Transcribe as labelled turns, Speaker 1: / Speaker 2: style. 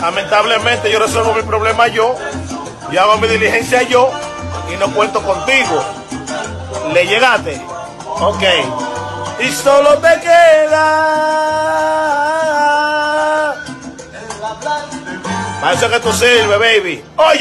Speaker 1: Lamentablemente yo resuelvo mi problema yo, yo hago mi diligencia yo y no cuento contigo. ¿Le llegaste? Ok. Y solo te queda. Para eso que tú sirves, baby. Oye.